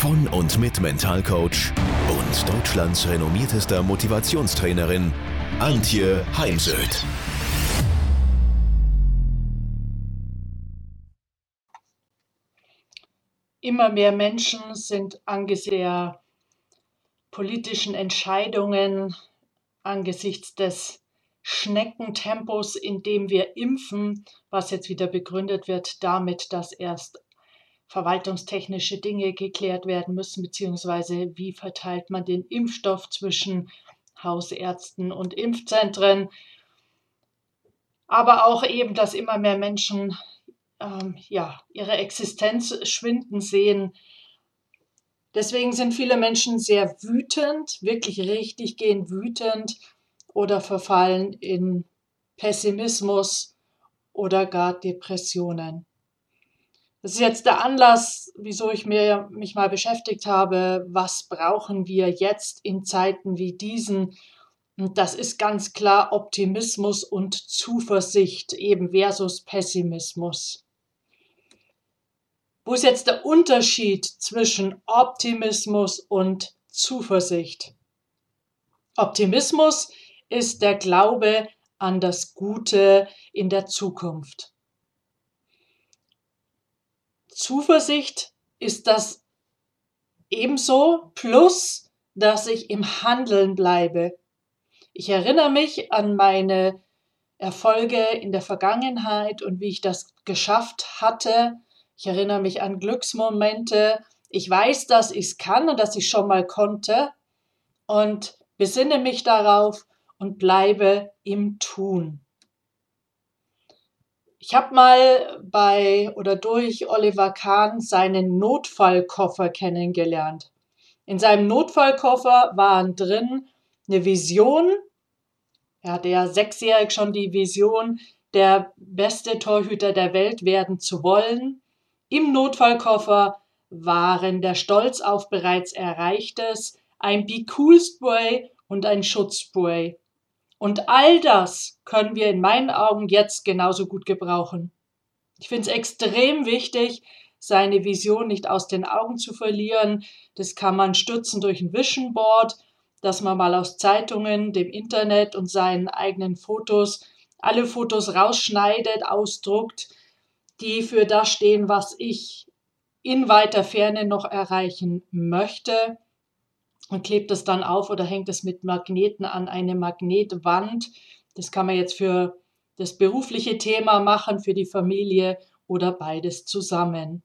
von und mit Mentalcoach und Deutschlands renommiertester Motivationstrainerin Antje Heimsöth. Immer mehr Menschen sind angesichts der politischen Entscheidungen, angesichts des Schneckentempos, in dem wir impfen, was jetzt wieder begründet wird damit, dass erst verwaltungstechnische Dinge geklärt werden müssen, beziehungsweise wie verteilt man den Impfstoff zwischen Hausärzten und Impfzentren. Aber auch eben, dass immer mehr Menschen ähm, ja, ihre Existenz schwinden sehen. Deswegen sind viele Menschen sehr wütend, wirklich richtig gehen wütend oder verfallen in Pessimismus oder gar Depressionen. Das ist jetzt der Anlass, wieso ich mir, mich mal beschäftigt habe, was brauchen wir jetzt in Zeiten wie diesen. Und das ist ganz klar Optimismus und Zuversicht eben versus Pessimismus. Wo ist jetzt der Unterschied zwischen Optimismus und Zuversicht? Optimismus ist der Glaube an das Gute in der Zukunft. Zuversicht ist das ebenso, plus dass ich im Handeln bleibe. Ich erinnere mich an meine Erfolge in der Vergangenheit und wie ich das geschafft hatte. Ich erinnere mich an Glücksmomente. Ich weiß, dass ich es kann und dass ich schon mal konnte und besinne mich darauf und bleibe im Tun. Ich habe mal bei oder durch Oliver Kahn seinen Notfallkoffer kennengelernt. In seinem Notfallkoffer waren drin eine Vision. Er hatte ja sechsjährig schon die Vision, der beste Torhüter der Welt werden zu wollen. Im Notfallkoffer waren der Stolz auf bereits Erreichtes, ein Be Cool Spray und ein Schutzspray. Und all das können wir in meinen Augen jetzt genauso gut gebrauchen. Ich finde es extrem wichtig, seine Vision nicht aus den Augen zu verlieren. Das kann man stützen durch ein Vision Board, dass man mal aus Zeitungen, dem Internet und seinen eigenen Fotos alle Fotos rausschneidet, ausdruckt, die für das stehen, was ich in weiter Ferne noch erreichen möchte und klebt es dann auf oder hängt es mit Magneten an eine Magnetwand. Das kann man jetzt für das berufliche Thema machen, für die Familie oder beides zusammen.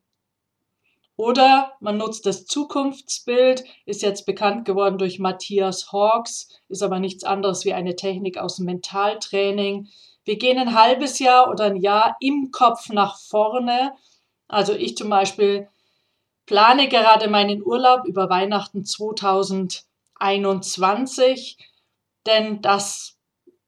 Oder man nutzt das Zukunftsbild, ist jetzt bekannt geworden durch Matthias Hawks, ist aber nichts anderes wie eine Technik aus dem Mentaltraining. Wir gehen ein halbes Jahr oder ein Jahr im Kopf nach vorne. Also ich zum Beispiel plane gerade meinen Urlaub über Weihnachten 2021, denn das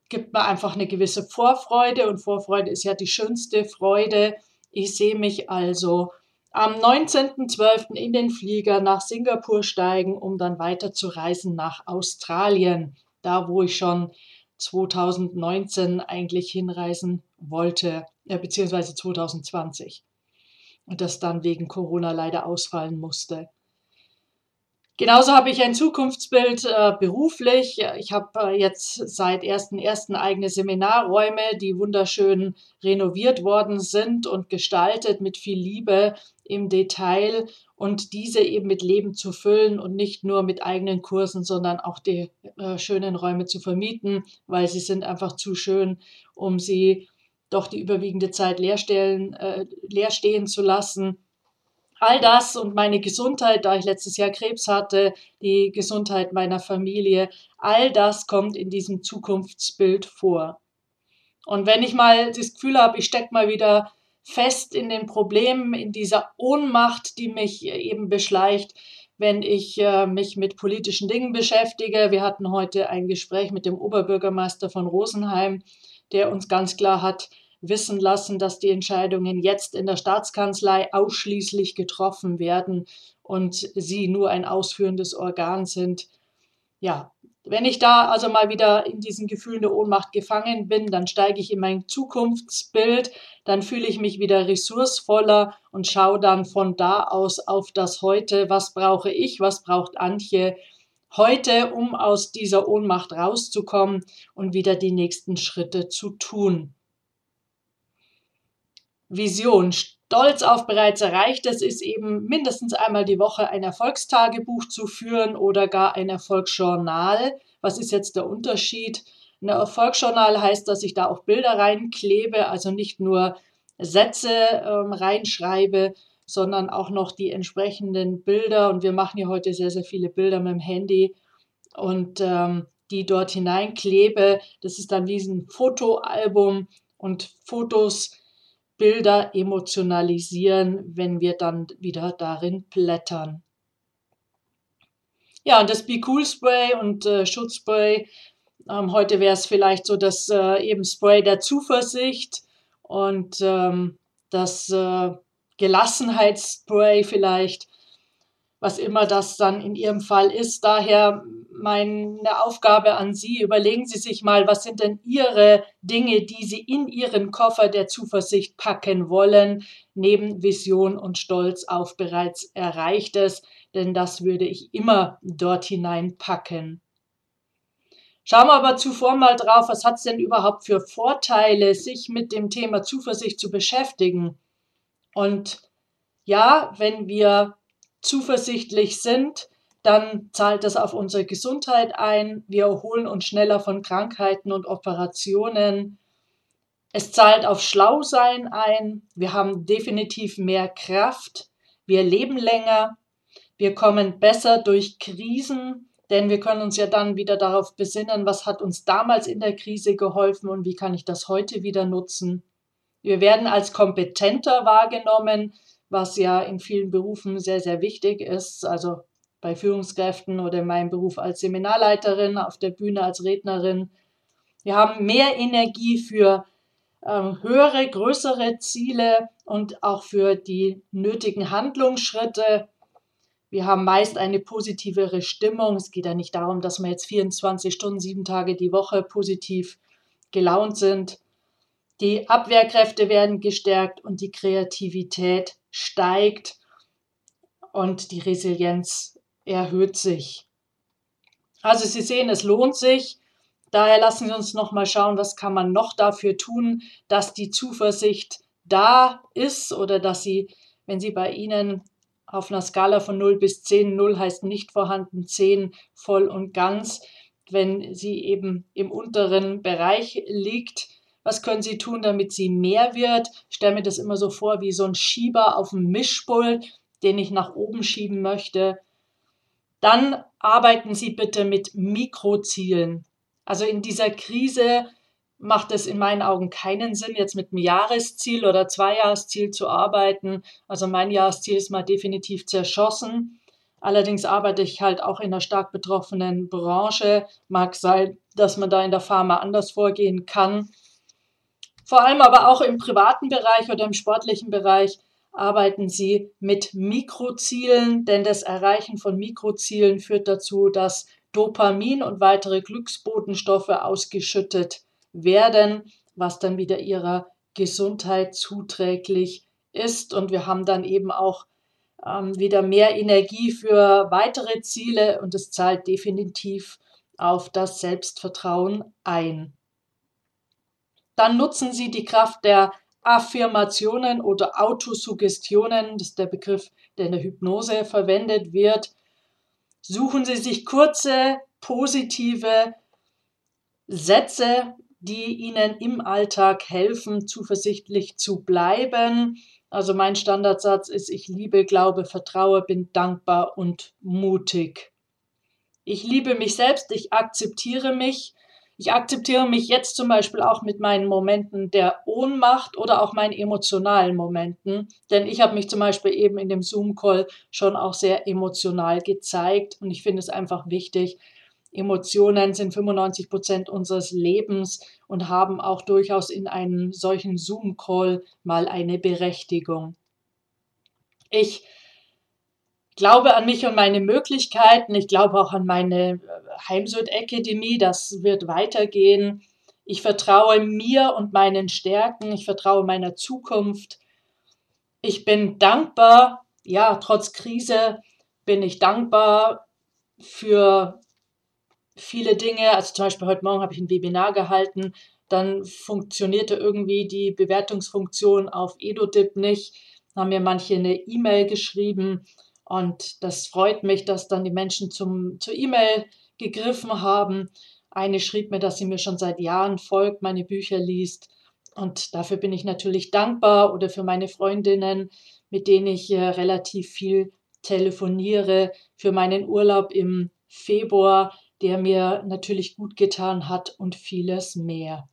gibt mir einfach eine gewisse Vorfreude und Vorfreude ist ja die schönste Freude. Ich sehe mich also am 19.12. in den Flieger nach Singapur steigen, um dann weiter zu reisen nach Australien, da wo ich schon 2019 eigentlich hinreisen wollte, äh, beziehungsweise 2020 und das dann wegen Corona leider ausfallen musste. Genauso habe ich ein Zukunftsbild äh, beruflich. Ich habe äh, jetzt seit 1.1. eigene Seminarräume, die wunderschön renoviert worden sind und gestaltet mit viel Liebe im Detail und diese eben mit Leben zu füllen und nicht nur mit eigenen Kursen, sondern auch die äh, schönen Räume zu vermieten, weil sie sind einfach zu schön, um sie doch die überwiegende Zeit leer, stellen, äh, leer stehen zu lassen. All das und meine Gesundheit, da ich letztes Jahr Krebs hatte, die Gesundheit meiner Familie, all das kommt in diesem Zukunftsbild vor. Und wenn ich mal das Gefühl habe, ich stecke mal wieder fest in den Problemen, in dieser Ohnmacht, die mich eben beschleicht, wenn ich äh, mich mit politischen Dingen beschäftige. Wir hatten heute ein Gespräch mit dem Oberbürgermeister von Rosenheim, der uns ganz klar hat wissen lassen, dass die Entscheidungen jetzt in der Staatskanzlei ausschließlich getroffen werden und sie nur ein ausführendes Organ sind. Ja, wenn ich da also mal wieder in diesen Gefühlen der Ohnmacht gefangen bin, dann steige ich in mein Zukunftsbild, dann fühle ich mich wieder ressourcevoller und schaue dann von da aus auf das Heute. Was brauche ich? Was braucht Antje heute, um aus dieser Ohnmacht rauszukommen und wieder die nächsten Schritte zu tun? Vision. Stolz auf bereits Erreichtes ist eben mindestens einmal die Woche ein Erfolgstagebuch zu führen oder gar ein Erfolgsjournal. Was ist jetzt der Unterschied? Ein Erfolgsjournal heißt, dass ich da auch Bilder reinklebe, also nicht nur Sätze ähm, reinschreibe, sondern auch noch die entsprechenden Bilder. Und wir machen ja heute sehr, sehr viele Bilder mit dem Handy und ähm, die dort hineinklebe. Das ist dann wie ein Fotoalbum und Fotos Bilder emotionalisieren, wenn wir dann wieder darin blättern. Ja, und das Be Cool Spray und äh, Schutzspray. Ähm, heute wäre es vielleicht so das äh, eben Spray der Zuversicht und ähm, das äh, Gelassenheitsspray vielleicht, was immer das dann in Ihrem Fall ist. Daher meine Aufgabe an Sie, überlegen Sie sich mal, was sind denn Ihre Dinge, die Sie in Ihren Koffer der Zuversicht packen wollen, neben Vision und Stolz auf bereits Erreichtes, denn das würde ich immer dort hineinpacken. Schauen wir aber zuvor mal drauf, was hat es denn überhaupt für Vorteile, sich mit dem Thema Zuversicht zu beschäftigen. Und ja, wenn wir zuversichtlich sind, dann zahlt das auf unsere Gesundheit ein. Wir erholen uns schneller von Krankheiten und Operationen. Es zahlt auf Schlausein ein. Wir haben definitiv mehr Kraft. Wir leben länger. Wir kommen besser durch Krisen, denn wir können uns ja dann wieder darauf besinnen, was hat uns damals in der Krise geholfen und wie kann ich das heute wieder nutzen. Wir werden als kompetenter wahrgenommen, was ja in vielen Berufen sehr, sehr wichtig ist. Also bei Führungskräften oder in meinem Beruf als Seminarleiterin, auf der Bühne als Rednerin. Wir haben mehr Energie für ähm, höhere, größere Ziele und auch für die nötigen Handlungsschritte. Wir haben meist eine positivere Stimmung. Es geht ja nicht darum, dass wir jetzt 24 Stunden, sieben Tage die Woche positiv gelaunt sind. Die Abwehrkräfte werden gestärkt und die Kreativität steigt und die Resilienz erhöht sich. Also Sie sehen, es lohnt sich. Daher lassen Sie uns noch mal schauen, was kann man noch dafür tun, dass die Zuversicht da ist oder dass sie, wenn sie bei Ihnen auf einer Skala von 0 bis 10, 0 heißt nicht vorhanden, 10 voll und ganz, wenn sie eben im unteren Bereich liegt, was können Sie tun, damit sie mehr wird? Ich stelle mir das immer so vor wie so ein Schieber auf dem Mischpult, den ich nach oben schieben möchte. Dann arbeiten Sie bitte mit Mikrozielen. Also in dieser Krise macht es in meinen Augen keinen Sinn, jetzt mit einem Jahresziel oder Zweijahresziel zu arbeiten. Also mein Jahresziel ist mal definitiv zerschossen. Allerdings arbeite ich halt auch in einer stark betroffenen Branche. Mag sein, dass man da in der Pharma anders vorgehen kann. Vor allem aber auch im privaten Bereich oder im sportlichen Bereich arbeiten sie mit Mikrozielen, denn das Erreichen von Mikrozielen führt dazu, dass Dopamin und weitere Glücksbotenstoffe ausgeschüttet werden, was dann wieder ihrer Gesundheit zuträglich ist. Und wir haben dann eben auch ähm, wieder mehr Energie für weitere Ziele und es zahlt definitiv auf das Selbstvertrauen ein. Dann nutzen Sie die Kraft der Affirmationen oder Autosuggestionen, das ist der Begriff, der in der Hypnose verwendet wird. Suchen Sie sich kurze, positive Sätze, die Ihnen im Alltag helfen, zuversichtlich zu bleiben. Also mein Standardsatz ist, ich liebe, glaube, vertraue, bin dankbar und mutig. Ich liebe mich selbst, ich akzeptiere mich, Ich akzeptiere mich jetzt zum Beispiel auch mit meinen Momenten der Ohnmacht oder auch meinen emotionalen Momenten, denn ich habe mich zum Beispiel eben in dem Zoom-Call schon auch sehr emotional gezeigt und ich finde es einfach wichtig. Emotionen sind 95 Prozent unseres Lebens und haben auch durchaus in einem solchen Zoom-Call mal eine Berechtigung. Ich glaube an mich und meine Möglichkeiten. Ich glaube auch an meine äh, Heimsud-Akademie. Das wird weitergehen. Ich vertraue mir und meinen Stärken. Ich vertraue meiner Zukunft. Ich bin dankbar. Ja, trotz Krise bin ich dankbar für viele Dinge. Also zum Beispiel heute Morgen habe ich ein Webinar gehalten. Dann funktionierte irgendwie die Bewertungsfunktion auf EduDip nicht. Dann haben mir manche eine E-Mail geschrieben und das freut mich, dass dann die Menschen zum, zur E-Mail gegriffen haben. Eine schrieb mir, dass sie mir schon seit Jahren folgt, meine Bücher liest. Und dafür bin ich natürlich dankbar oder für meine Freundinnen, mit denen ich äh, relativ viel telefoniere, für meinen Urlaub im Februar, der mir natürlich gut getan hat und vieles mehr.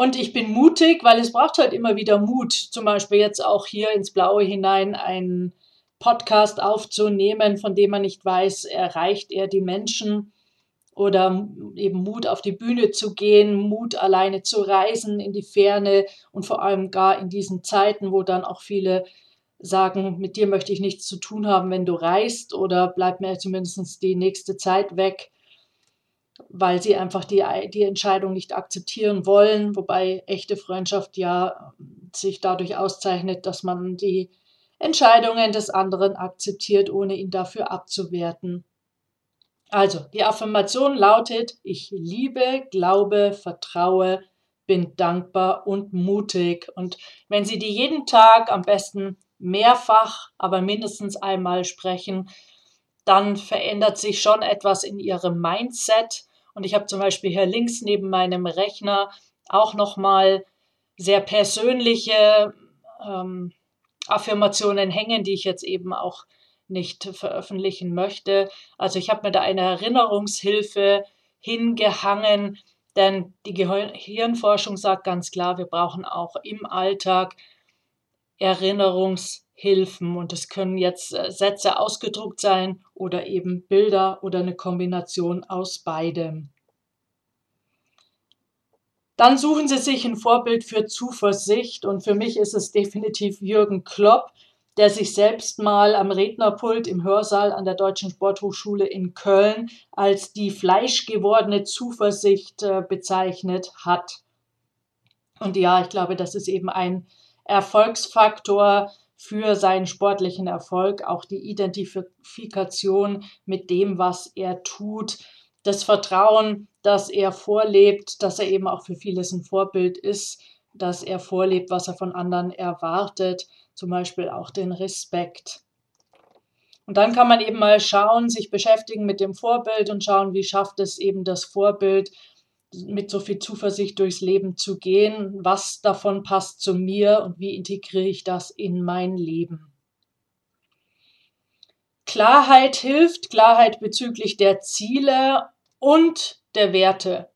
Und ich bin mutig, weil es braucht halt immer wieder Mut, zum Beispiel jetzt auch hier ins Blaue hinein einen Podcast aufzunehmen, von dem man nicht weiß, erreicht er die Menschen? Oder eben Mut auf die Bühne zu gehen, Mut alleine zu reisen in die Ferne und vor allem gar in diesen Zeiten, wo dann auch viele sagen, mit dir möchte ich nichts zu tun haben, wenn du reist oder bleib mir zumindest die nächste Zeit weg weil sie einfach die, die Entscheidung nicht akzeptieren wollen, wobei echte Freundschaft ja sich dadurch auszeichnet, dass man die Entscheidungen des anderen akzeptiert, ohne ihn dafür abzuwerten. Also, die Affirmation lautet, ich liebe, glaube, vertraue, bin dankbar und mutig. Und wenn Sie die jeden Tag am besten mehrfach, aber mindestens einmal sprechen, dann verändert sich schon etwas in Ihrem Mindset und ich habe zum Beispiel hier links neben meinem Rechner auch nochmal sehr persönliche ähm, Affirmationen hängen, die ich jetzt eben auch nicht veröffentlichen möchte. Also ich habe mir da eine Erinnerungshilfe hingehangen, denn die Gehirnforschung sagt ganz klar, wir brauchen auch im Alltag Erinnerungshilfe. Hilfen. Und es können jetzt äh, Sätze ausgedruckt sein oder eben Bilder oder eine Kombination aus beidem. Dann suchen Sie sich ein Vorbild für Zuversicht und für mich ist es definitiv Jürgen Klopp, der sich selbst mal am Rednerpult im Hörsaal an der Deutschen Sporthochschule in Köln als die fleischgewordene Zuversicht äh, bezeichnet hat. Und ja, ich glaube, das ist eben ein Erfolgsfaktor, für seinen sportlichen Erfolg, auch die Identifikation mit dem, was er tut, das Vertrauen, dass er vorlebt, dass er eben auch für vieles ein Vorbild ist, dass er vorlebt, was er von anderen erwartet, zum Beispiel auch den Respekt. Und dann kann man eben mal schauen, sich beschäftigen mit dem Vorbild und schauen, wie schafft es eben das Vorbild, mit so viel Zuversicht durchs Leben zu gehen, was davon passt zu mir und wie integriere ich das in mein Leben. Klarheit hilft, Klarheit bezüglich der Ziele und der Werte.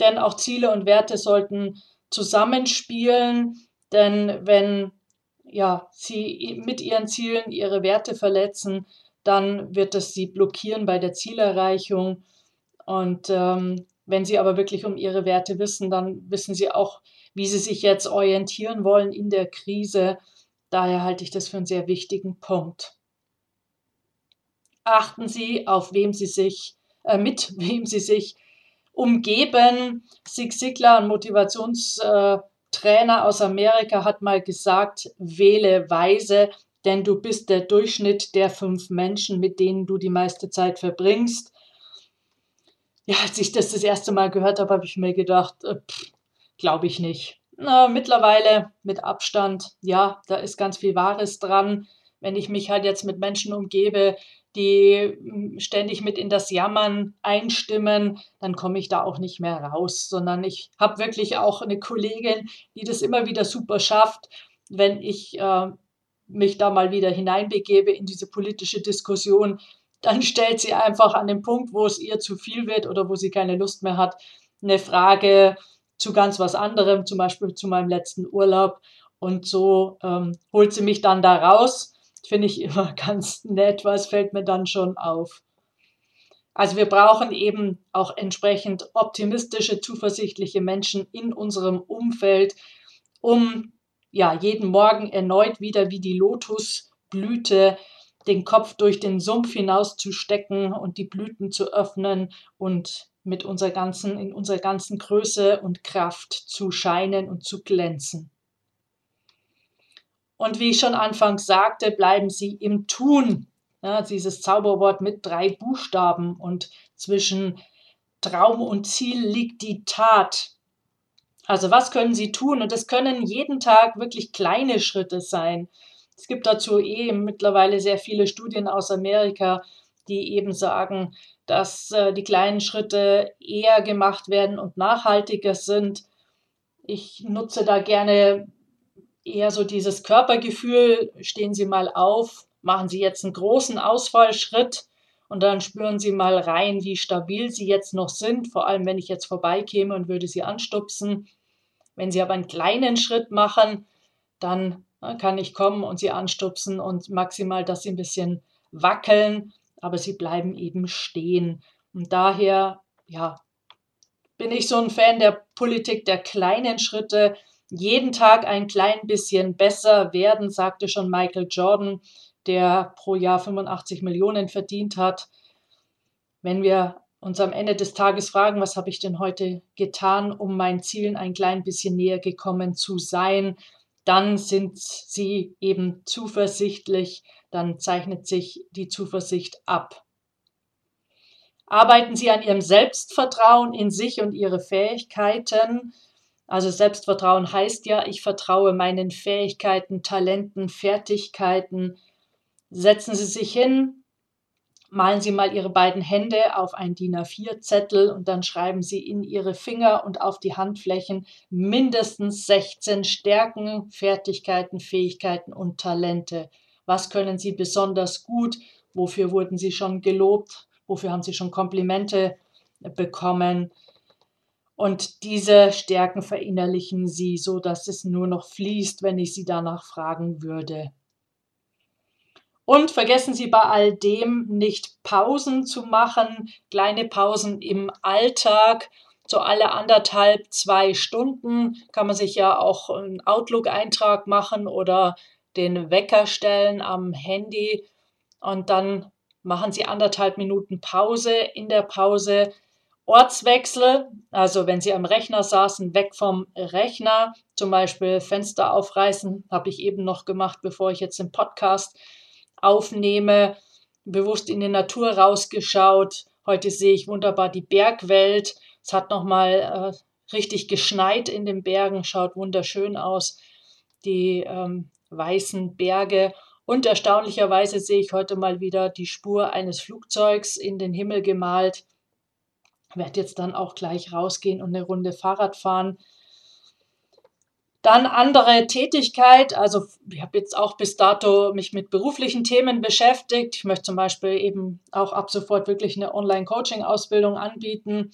Denn auch Ziele und Werte sollten zusammenspielen, denn wenn ja, sie mit ihren Zielen ihre Werte verletzen, dann wird es sie blockieren bei der Zielerreichung. Und ähm, wenn Sie aber wirklich um Ihre Werte wissen, dann wissen Sie auch, wie Sie sich jetzt orientieren wollen in der Krise. Daher halte ich das für einen sehr wichtigen Punkt. Achten Sie, auf wem Sie sich, äh, mit wem Sie sich umgeben. Sig Sigler, ein Motivationstrainer aus Amerika, hat mal gesagt, wähle weise, denn du bist der Durchschnitt der fünf Menschen, mit denen du die meiste Zeit verbringst ja, als ich das das erste Mal gehört habe, habe ich mir gedacht, äh, glaube ich nicht. Na, mittlerweile mit Abstand, ja, da ist ganz viel Wahres dran. Wenn ich mich halt jetzt mit Menschen umgebe, die hm, ständig mit in das Jammern einstimmen, dann komme ich da auch nicht mehr raus, sondern ich habe wirklich auch eine Kollegin, die das immer wieder super schafft, wenn ich äh, mich da mal wieder hineinbegebe in diese politische Diskussion, dann stellt sie einfach an dem Punkt, wo es ihr zu viel wird oder wo sie keine Lust mehr hat, eine Frage zu ganz was anderem, zum Beispiel zu meinem letzten Urlaub. Und so ähm, holt sie mich dann da raus. Finde ich immer ganz nett, was fällt mir dann schon auf. Also wir brauchen eben auch entsprechend optimistische, zuversichtliche Menschen in unserem Umfeld, um ja jeden Morgen erneut wieder wie die Lotusblüte den Kopf durch den Sumpf hinauszustecken und die Blüten zu öffnen und mit unserer ganzen, in unserer ganzen Größe und Kraft zu scheinen und zu glänzen. Und wie ich schon anfangs sagte, bleiben Sie im Tun. Ja, dieses Zauberwort mit drei Buchstaben und zwischen Traum und Ziel liegt die Tat. Also was können Sie tun? Und das können jeden Tag wirklich kleine Schritte sein. Es gibt dazu eh mittlerweile sehr viele Studien aus Amerika, die eben sagen, dass äh, die kleinen Schritte eher gemacht werden und nachhaltiger sind. Ich nutze da gerne eher so dieses Körpergefühl. Stehen Sie mal auf, machen Sie jetzt einen großen Ausfallschritt und dann spüren Sie mal rein, wie stabil Sie jetzt noch sind, vor allem wenn ich jetzt vorbeikäme und würde Sie anstupsen. Wenn Sie aber einen kleinen Schritt machen, dann kann ich kommen und sie anstupsen und maximal, dass sie ein bisschen wackeln, aber sie bleiben eben stehen. Und daher, ja, bin ich so ein Fan der Politik der kleinen Schritte. Jeden Tag ein klein bisschen besser werden, sagte schon Michael Jordan, der pro Jahr 85 Millionen verdient hat. Wenn wir uns am Ende des Tages fragen, was habe ich denn heute getan, um meinen Zielen ein klein bisschen näher gekommen zu sein, dann sind sie eben zuversichtlich, dann zeichnet sich die Zuversicht ab. Arbeiten Sie an Ihrem Selbstvertrauen in sich und Ihre Fähigkeiten. Also Selbstvertrauen heißt ja, ich vertraue meinen Fähigkeiten, Talenten, Fertigkeiten. Setzen Sie sich hin, Malen Sie mal Ihre beiden Hände auf ein DIN A4-Zettel und dann schreiben Sie in Ihre Finger und auf die Handflächen mindestens 16 Stärken, Fertigkeiten, Fähigkeiten und Talente. Was können Sie besonders gut? Wofür wurden Sie schon gelobt? Wofür haben Sie schon Komplimente bekommen? Und diese Stärken verinnerlichen Sie, so dass es nur noch fließt, wenn ich Sie danach fragen würde. Und vergessen Sie bei all dem nicht Pausen zu machen, kleine Pausen im Alltag. So alle anderthalb, zwei Stunden kann man sich ja auch einen Outlook-Eintrag machen oder den Wecker stellen am Handy und dann machen Sie anderthalb Minuten Pause. In der Pause Ortswechsel, also wenn Sie am Rechner saßen, weg vom Rechner, zum Beispiel Fenster aufreißen, habe ich eben noch gemacht, bevor ich jetzt den Podcast aufnehme, bewusst in die Natur rausgeschaut. Heute sehe ich wunderbar die Bergwelt. Es hat nochmal äh, richtig geschneit in den Bergen, schaut wunderschön aus. Die ähm, weißen Berge. Und erstaunlicherweise sehe ich heute mal wieder die Spur eines Flugzeugs in den Himmel gemalt. Ich werde jetzt dann auch gleich rausgehen und eine Runde Fahrrad fahren. Dann andere Tätigkeit, also ich habe jetzt auch bis dato mich mit beruflichen Themen beschäftigt. Ich möchte zum Beispiel eben auch ab sofort wirklich eine Online-Coaching-Ausbildung anbieten.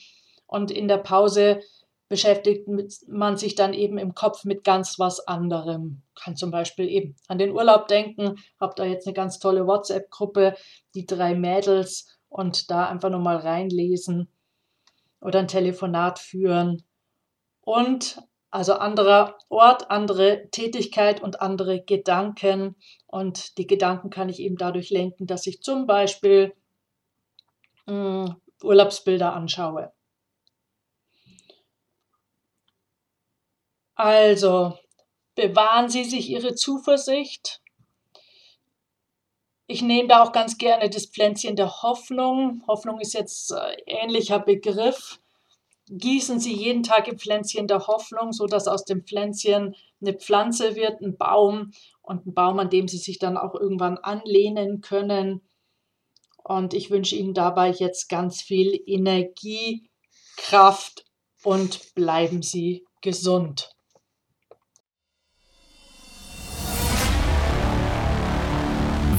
Und in der Pause beschäftigt man sich dann eben im Kopf mit ganz was anderem. Kann zum Beispiel eben an den Urlaub denken, habe da jetzt eine ganz tolle WhatsApp-Gruppe, die drei Mädels und da einfach nochmal reinlesen oder ein Telefonat führen. Und also anderer Ort, andere Tätigkeit und andere Gedanken. Und die Gedanken kann ich eben dadurch lenken, dass ich zum Beispiel mh, hm, Urlaubsbilder anschaue. Also, bewahren Sie sich Ihre Zuversicht. Ich nehme da auch ganz gerne das Pflänzchen der Hoffnung. Hoffnung ist jetzt ein äh, ähnlicher Begriff gießen Sie jeden Tag im Pflänzchen der Hoffnung, sodass aus dem Pflänzchen eine Pflanze wird, ein Baum und ein Baum, an dem Sie sich dann auch irgendwann anlehnen können. Und ich wünsche Ihnen dabei jetzt ganz viel Energie, Kraft und bleiben Sie gesund.